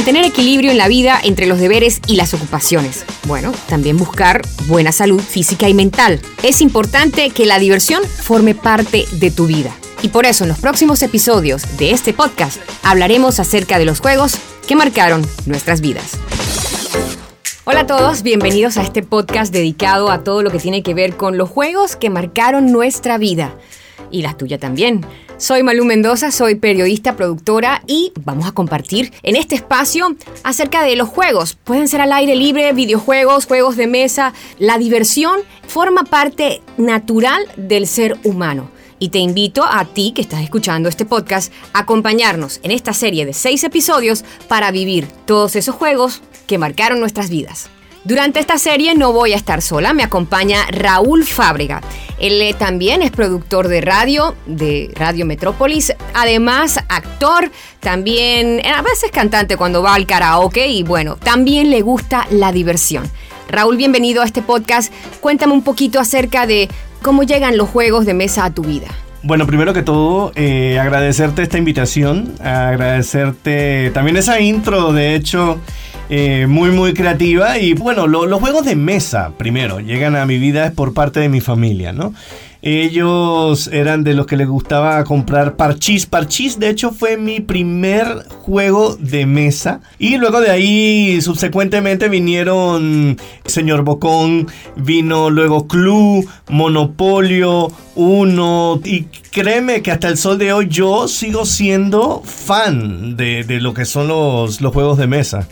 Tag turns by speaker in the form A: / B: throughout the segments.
A: mantener equilibrio en la vida entre los deberes y las ocupaciones. Bueno, también buscar buena salud física y mental. Es importante que la diversión forme parte de tu vida. Y por eso en los próximos episodios de este podcast hablaremos acerca de los juegos que marcaron nuestras vidas. Hola a todos, bienvenidos a este podcast dedicado a todo lo que tiene que ver con los juegos que marcaron nuestra vida. Y la tuya también. Soy Malú Mendoza, soy periodista, productora y vamos a compartir en este espacio acerca de los juegos. Pueden ser al aire libre, videojuegos, juegos de mesa. La diversión forma parte natural del ser humano. Y te invito a ti que estás escuchando este podcast a acompañarnos en esta serie de seis episodios para vivir todos esos juegos que marcaron nuestras vidas. Durante esta serie no voy a estar sola, me acompaña Raúl Fábrega. Él eh, también es productor de radio, de Radio Metrópolis, además actor, también a veces cantante cuando va al karaoke y bueno, también le gusta la diversión. Raúl, bienvenido a este podcast. Cuéntame un poquito acerca de cómo llegan los juegos de mesa a tu vida.
B: Bueno, primero que todo, eh, agradecerte esta invitación, agradecerte también esa intro, de hecho, eh, muy, muy creativa. Y bueno, los juegos de mesa, primero, llegan a mi vida por parte de mi familia, ¿no? Ellos eran de los que les gustaba comprar parchís. Parchís, de hecho, fue mi primer juego de mesa. Y luego de ahí, subsecuentemente, vinieron Señor Bocón, vino luego Clue, Monopolio, Uno. Y créeme que hasta el sol de hoy yo sigo siendo fan de, lo que son los, los juegos de mesa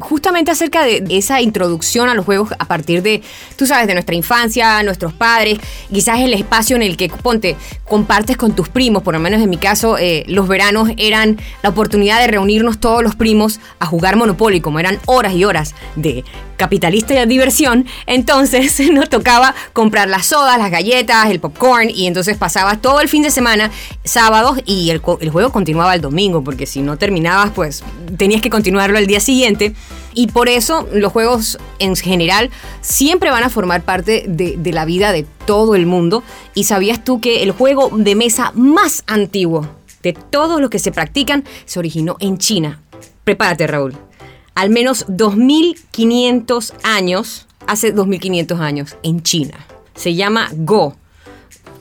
A: justamente acerca de esa introducción a los juegos a partir de, tú sabes, de nuestra infancia, nuestros padres, quizás el espacio en el que, ponte, compartes con tus primos, por lo menos en mi caso, eh, los veranos eran la oportunidad de reunirnos todos los primos a jugar Monopoly, como eran horas y horas de capitalista y de diversión, entonces nos tocaba comprar las sodas, las galletas, el popcorn, y entonces pasabas todo el fin de semana, sábados, y el, el juego continuaba el domingo, porque si no terminabas, pues tenías que continuarlo el día siguiente. Y por eso los juegos en general siempre van a formar parte de, la vida de todo el mundo. ¿Y sabías tú que el juego de mesa más antiguo de todos los que se practican se originó en China? Prepárate, Raúl. Al menos 2500 años, hace 2500 años, en China. Se llama Go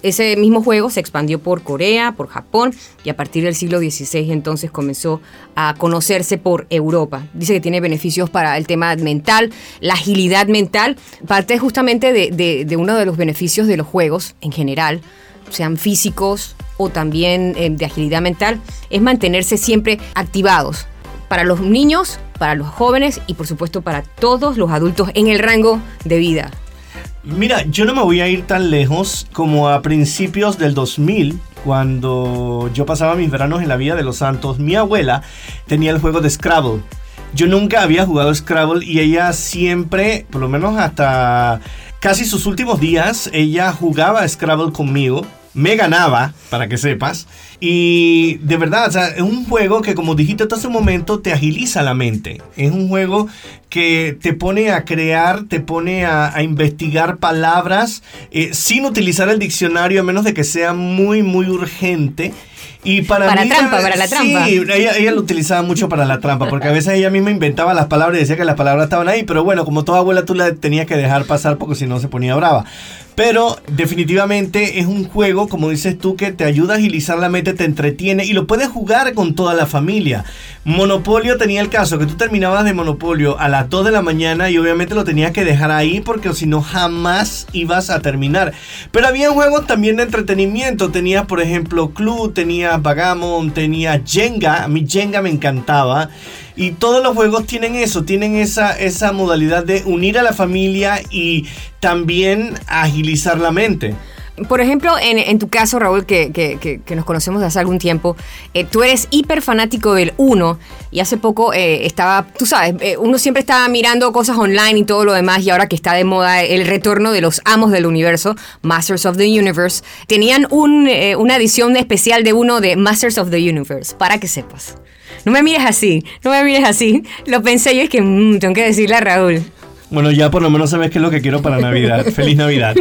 A: ese mismo juego se expandió por Corea, por Japón y a partir del siglo XVI entonces comenzó a conocerse por Europa. Dice que tiene beneficios para el tema mental, la agilidad mental, parte justamente de, uno de los beneficios de los juegos en general, sean físicos o también eh, de agilidad mental, es mantenerse siempre activados para los niños, para los jóvenes y por supuesto para todos los adultos en el rango de vida.
B: Mira, yo no me voy a ir tan lejos como a principios del 2000, cuando yo pasaba mis veranos en la Villa de los Santos. Mi abuela tenía el juego de Scrabble. Yo nunca había jugado Scrabble y ella siempre, por lo menos hasta casi sus últimos días, ella jugaba Scrabble conmigo me ganaba, para que sepas. Y de verdad, es un juego que como dijiste hace un momento, te agiliza la mente. Es un juego que te pone a crear, te pone a, investigar palabras eh, sin utilizar el diccionario, a menos de que sea muy, muy urgente. Y para,
A: para trampa, para la trampa.
B: Sí, ella, ella, lo utilizaba mucho para la trampa, porque a veces ella misma inventaba las palabras y decía que las palabras estaban ahí, pero bueno, como toda abuela tú la tenías que dejar pasar porque si no se ponía brava. Pero definitivamente es un juego, como dices tú, que te ayuda a agilizar la mente, te entretiene y lo puedes jugar con toda la familia. Monopolio tenía el caso que tú terminabas de Monopolio a las 2 de la mañana y obviamente lo tenías que dejar ahí porque si no jamás ibas a terminar. Pero había juegos también de entretenimiento. Tenías, por ejemplo, Clue, tenías Vagamon, tenías Jenga. A mí Jenga me encantaba. Y todos los juegos tienen eso, tienen esa, esa modalidad de unir a la familia y también agilizar la mente.
A: Por ejemplo, en, tu caso, Raúl, que, nos conocemos desde hace algún tiempo, eh, tú eres hiper fanático del 1 y hace poco eh, estaba, tú sabes, eh, uno siempre estaba mirando cosas online y todo lo demás y ahora que está de moda el retorno de los amos del universo, Masters of the Universe, tenían una edición especial de uno de Masters of the Universe, para que sepas. No me mires así, no me mires así. Lo pensé y es que mm, tengo que decirle a Raúl.
B: Bueno, ya por lo menos sabes qué es lo que quiero para Navidad. Feliz Navidad.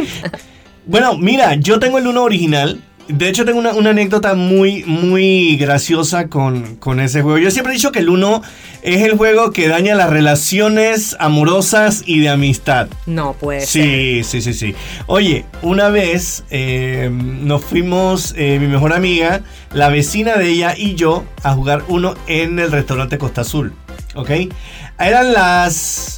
B: Bueno, mira, yo tengo el uno original. De hecho, tengo una, una anécdota muy, muy graciosa con, con, ese juego. Yo siempre he dicho que el 1 es el juego que daña las relaciones amorosas y de amistad.
A: No puede
B: sí. Sí, sí, sí, Oye, una vez eh, nos fuimos, eh, mi mejor amiga, la vecina de ella y yo, a jugar uno en el restaurante Costa Azul. ¿Ok? Eran las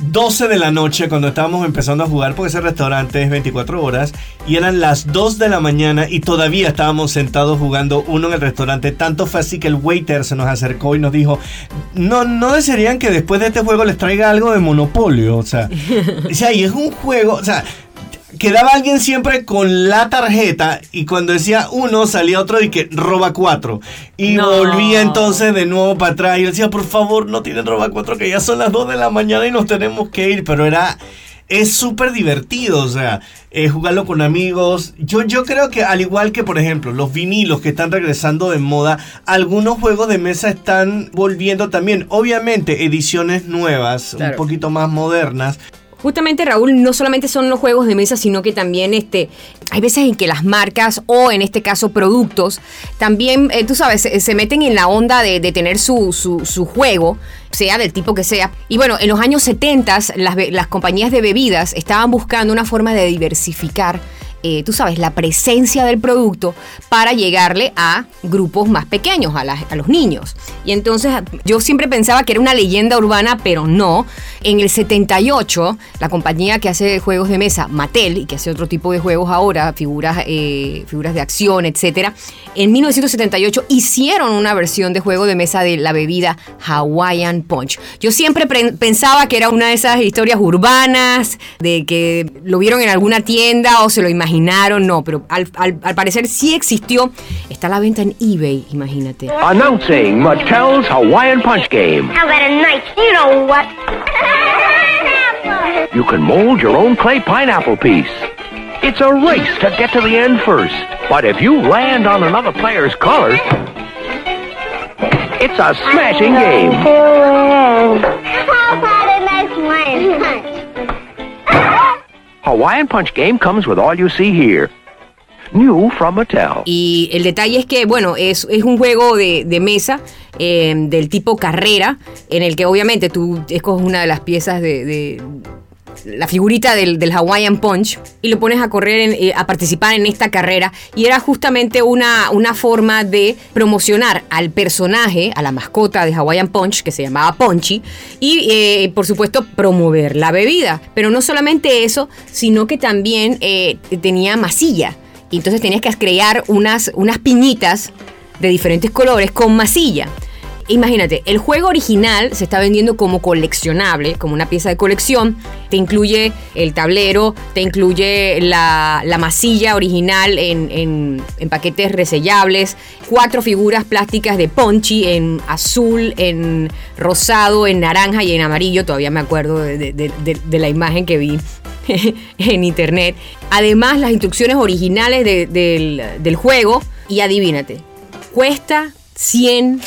B: 12 de la noche cuando estábamos empezando a jugar, porque ese restaurante es 24 horas, y eran las 2 de la mañana y todavía estábamos sentados jugando uno en el restaurante. Tanto fue así que el waiter se nos acercó y nos dijo, no, no desearían que después de este juego les traiga algo de monopolio. O sea, o sea, y es un juego, o sea, quedaba alguien siempre con la tarjeta y cuando decía uno salía otro y que roba cuatro. Y volvía entonces de nuevo para atrás y decía, por favor, no tienen roba cuatro que ya son las dos de la mañana y nos tenemos que ir. Pero era... Es súper divertido, o sea, eh, jugarlo con amigos. Yo, yo creo que al igual que, por ejemplo, los vinilos que están regresando de moda, algunos juegos de mesa están volviendo también. Obviamente, ediciones nuevas, un poquito más modernas
A: Justamente, Raúl, no solamente son los juegos de mesa, sino que también este, hay veces en que las marcas o en este caso productos también, eh, tú sabes, se, meten en la onda de, tener su, su, juego, sea del tipo que sea. Y bueno, en los años 70 las, las compañías de bebidas estaban buscando una forma de diversificar eh, tú sabes, la presencia del producto para llegarle a grupos más pequeños, a, los niños. Y entonces yo siempre pensaba que era una leyenda urbana, pero no. En el 78, la compañía que hace juegos de mesa, Mattel, y que hace otro tipo de juegos ahora, figuras, eh, figuras de acción, etcétera, en 1978 hicieron una versión de juego de mesa de la bebida Hawaiian Punch. Yo siempre pensaba que era una de esas historias urbanas, de que lo vieron en alguna tienda o se lo imaginaron no, pero al, al, al, parecer sí existió. Está a la venta en eBay, imagínate.
C: Announcing Mattel's Hawaiian Punch Game.
D: How about a nice, you know what?
C: you can mold your own clay pineapple piece. It's a race to get to the end first. But if you land on another player's color, it's a smashing game.
D: How about a nice Hawaiian punch?
C: Hawaiian Punch Game comes with all you see here. New from Mattel.
A: Y el detalle es que, bueno, es, es un juego de, de mesa eh, del tipo carrera, en el que obviamente tú escoges una de las piezas de, de la figurita del, Hawaiian Punch y lo pones a correr, eh, a participar en esta carrera. Y era justamente una, una forma de promocionar al personaje, a la mascota de Hawaiian Punch, que se llamaba Punchy, y eh, por supuesto promover la bebida. Pero no solamente eso, sino que también eh, tenía masilla. Y entonces tenías que crear unas, unas piñitas de diferentes colores con masilla. Imagínate, el juego original se está vendiendo como coleccionable, como una pieza de colección. Te incluye el tablero, te incluye la, masilla original en, paquetes resellables, cuatro figuras plásticas de Ponchi en azul, en rosado, en naranja y en amarillo. Todavía me acuerdo de, la imagen que vi en internet. Además, las instrucciones originales del, juego. Y adivínate, cuesta 100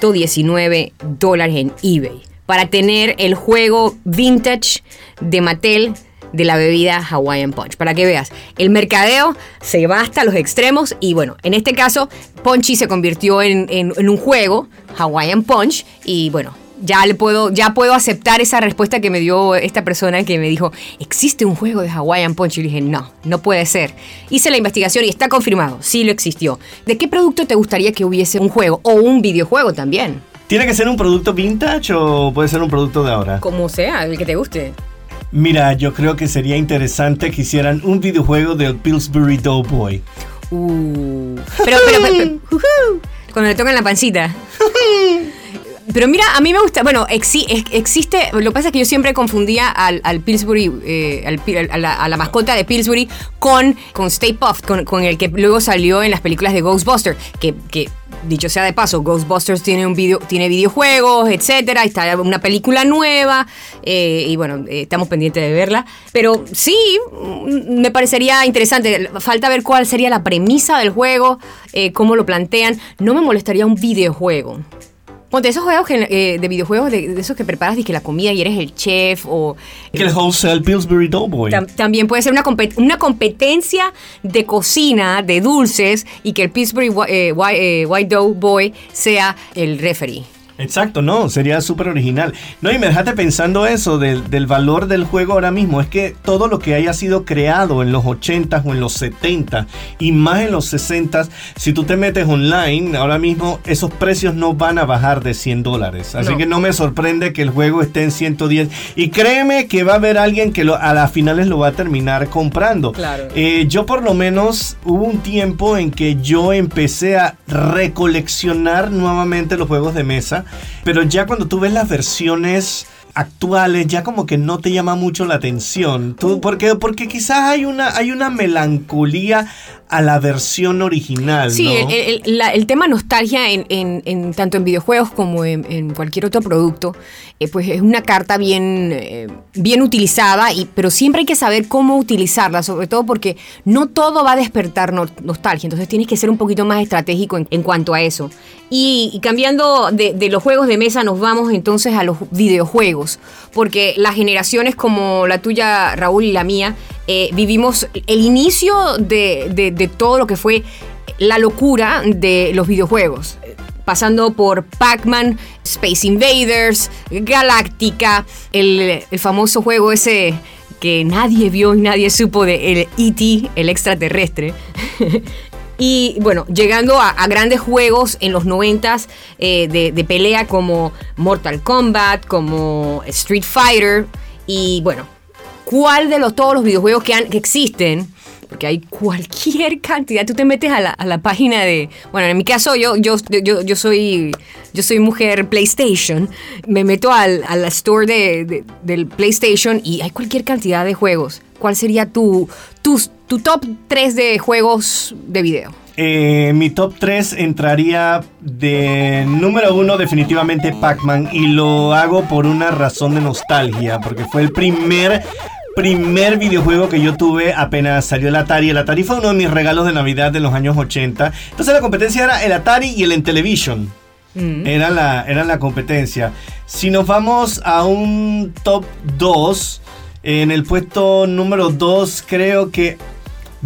A: 119 dólares en eBay para tener el juego vintage de Mattel de la bebida Hawaiian Punch. Para que veas, el mercadeo se va hasta los extremos y bueno, en este caso, Punchy se convirtió en, en un juego, Hawaiian Punch, y bueno, ya le puedo, ya puedo aceptar esa respuesta que me dio esta persona que me dijo, ¿existe un juego de Hawaiian Punch? Y le dije, no, no puede ser. Hice la investigación y está confirmado, sí lo existió. ¿De qué producto te gustaría que hubiese un juego o un videojuego también?
B: ¿Tiene que ser un producto vintage o puede ser un producto de ahora?
A: Como sea, el que te guste.
B: Mira, yo creo que sería interesante que hicieran un videojuego del Pillsbury Doughboy.
A: Uh, pero, pero, pero, cuando le tocan la pancita. Pero mira, a mí me gusta, bueno, existe, lo que pasa es que yo siempre confundía al, Pillsbury, eh, a, la, mascota de Pillsbury con, con Stay Puft, con, el que luego salió en las películas de Ghostbusters, que, dicho sea de paso, Ghostbusters tiene un video, tiene videojuegos, etcétera, está una película nueva, eh, y bueno, eh, estamos pendientes de verla. Pero sí, mm, me parecería interesante. Falta ver cuál sería la premisa del juego, cómo lo plantean. No me molestaría un videojuego Ponte esos juegos que, eh, de videojuegos, de, de esos que preparas y que la comida y eres el chef o...
B: Que el wholesale Pillsbury Doughboy.
A: Tam- también puede ser una, compet- una competencia de cocina, de dulces, y que el Whi- eh, eh, White Dough Boy sea el referee.
B: Exacto, no, sería súper original. No, y me dejaste pensando eso del, del valor del juego ahora mismo. Es que todo lo que haya sido creado en los 80 o en los 70 y más en los 60, si tú te metes online, ahora mismo esos precios no van a bajar de 100 dólares. Así
A: No.
B: que no me sorprende que el juego esté en 110. Y créeme que va a haber alguien que lo- a las finales lo va a terminar comprando.
A: Claro.
B: Eh, yo por lo menos hubo un tiempo en que yo empecé a recoleccionar nuevamente los juegos de mesa, pero ya cuando tú ves las versiones actuales ya como que no te llama mucho la atención. Tú- porque, porque quizás hay una, hay una melancolía a la versión original.
A: Sí,
B: ¿no?
A: el, el- el- la- el tema nostalgia en, en- en- tanto en videojuegos como en, en cualquier otro producto, eh, pues es una carta bien, eh, bien utilizada, y, pero siempre hay que saber cómo utilizarla, sobre todo porque no todo va a despertar no- nostalgia, entonces tienes que ser un poquito más estratégico en, en cuanto a eso. Y, y cambiando de, de los juegos de mesa, nos vamos entonces a los videojuegos, porque las generaciones como la tuya, Raúl, y la mía, eh, vivimos el inicio de, de- de todo lo que fue la locura de los videojuegos. Pasando por Pac-Man, Space Invaders, Galáctica, el, el famoso juego ese que nadie vio y nadie supo de el E.T., el extraterrestre. Y bueno, llegando a, grandes juegos en los 90 de, de pelea como Mortal Kombat, como Street Fighter. Y bueno, ¿cuál de los, todos los videojuegos que, han- que existen? Porque hay cualquier cantidad. Tú te metes a la, a la página de. Bueno, en mi caso, yo, yo, yo, yo soy. Yo soy mujer PlayStation. Me meto al, la store de- de- del PlayStation y hay cualquier cantidad de juegos. ¿Cuál sería tu, tu, tu top 3 de juegos de video?
B: Eh, mi top 3 entraría de número uno definitivamente Pac-Man y lo hago por una razón de nostalgia, porque fue el primer primer videojuego que yo tuve apenas salió el Atari. El Atari fue uno de mis regalos de Navidad de los años 80. Entonces la competencia era el Atari y el Intellivision. Era la, era la competencia. Si nos vamos a un top 2, en el puesto número 2 creo que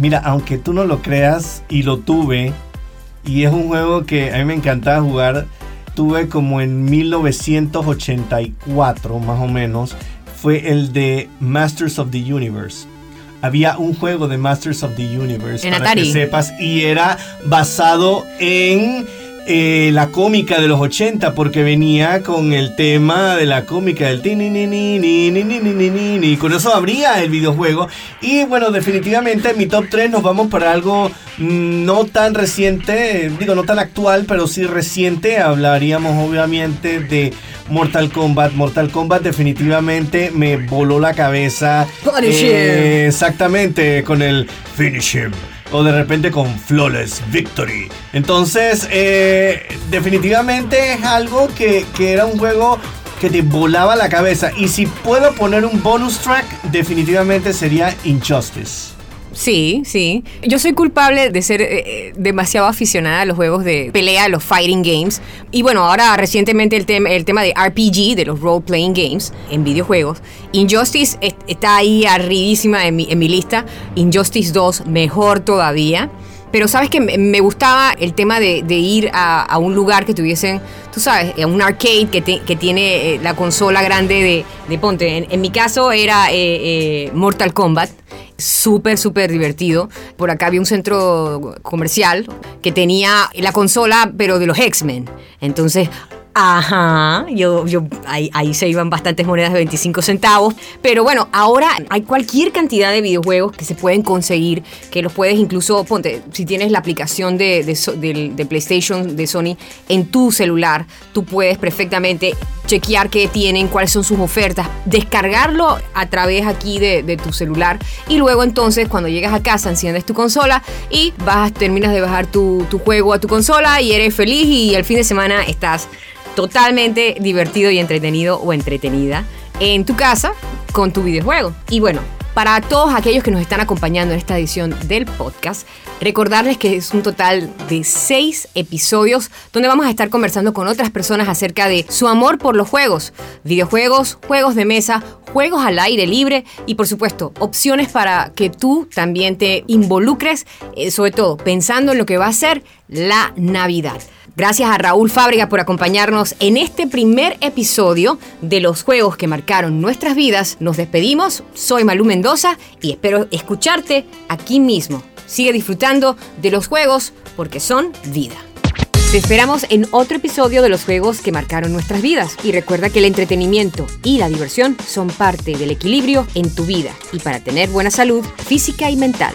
B: Mira, aunque tú no lo creas y lo tuve, y es un juego que a mí me encantaba jugar, tuve como en 1984 más o menos, fue el de Masters of the Universe. Había un juego de Masters of the Universe,
A: En
B: para
A: Atari.
B: que sepas, y era basado en eh, la cómica de los 80 porque venía con el tema de la cómica del tin ni ni ni ni ni ni ni con eso abría el videojuego. Y bueno definitivamente en mi top 3 nos vamos para algo mm, no tan reciente digo no tan actual pero sí reciente. Hablaríamos obviamente de Mortal Kombat. Mortal Kombat definitivamente me voló la cabeza. Eh, exactamente con el finish him o de repente con Flawless Victory. Entonces, eh, definitivamente es algo que, que era un juego que te volaba la cabeza. Y si puedo poner un bonus track, definitivamente sería Injustice.
A: Sí, sí. Yo soy culpable de ser eh, eh, demasiado aficionada a los juegos de pelea, los fighting games. Y bueno, ahora recientemente el, tema el tema de RPG, de los role-playing games en videojuegos. Injustice es- está ahí arribísima en mi, en mi lista. Injustice 2, mejor todavía. Pero sabes que me, gustaba el tema de, ir a, un lugar que tuviesen, tú sabes, a un arcade que, que tiene eh, la consola grande de, de Ponte. En, mi caso era eh, eh, Mortal Kombat súper, súper divertido. Por acá había un centro comercial que tenía la consola, pero de los X-Men. Entonces, ajá, yo, yo, ahí, se iban bastantes monedas de 25 centavos. Pero bueno, ahora hay cualquier cantidad de videojuegos que se pueden conseguir, que los puedes incluso, ponte, si tienes la aplicación de, PlayStation de Sony en tu celular, tú puedes perfectamente chequear qué tienen, cuáles son sus ofertas, descargarlo a través aquí de, de tu celular y luego entonces cuando llegas a casa enciendes tu consola y vas, terminas de bajar tu, tu juego a tu consola y eres feliz y el fin de semana estás totalmente divertido y entretenido o entretenida en tu casa con tu videojuego. Y bueno, para todos aquellos que nos están acompañando en esta edición del podcast, recordarles que es un total de seis episodios donde vamos a estar conversando con otras personas acerca de su amor por los juegos, videojuegos, juegos de mesa, juegos al aire libre y por supuesto opciones para que tú también te involucres, eh, sobre todo pensando en lo que va a ser la Navidad. Gracias a Raúl Fábrega por acompañarnos en este primer episodio de los juegos que marcaron nuestras vidas. Nos despedimos, soy Malú Mendoza y espero escucharte aquí mismo. Sigue disfrutando de los juegos porque son vida. Te esperamos en otro episodio de los juegos que marcaron nuestras vidas. Y recuerda que el entretenimiento y la diversión son parte del equilibrio en tu vida y para tener buena salud física y mental.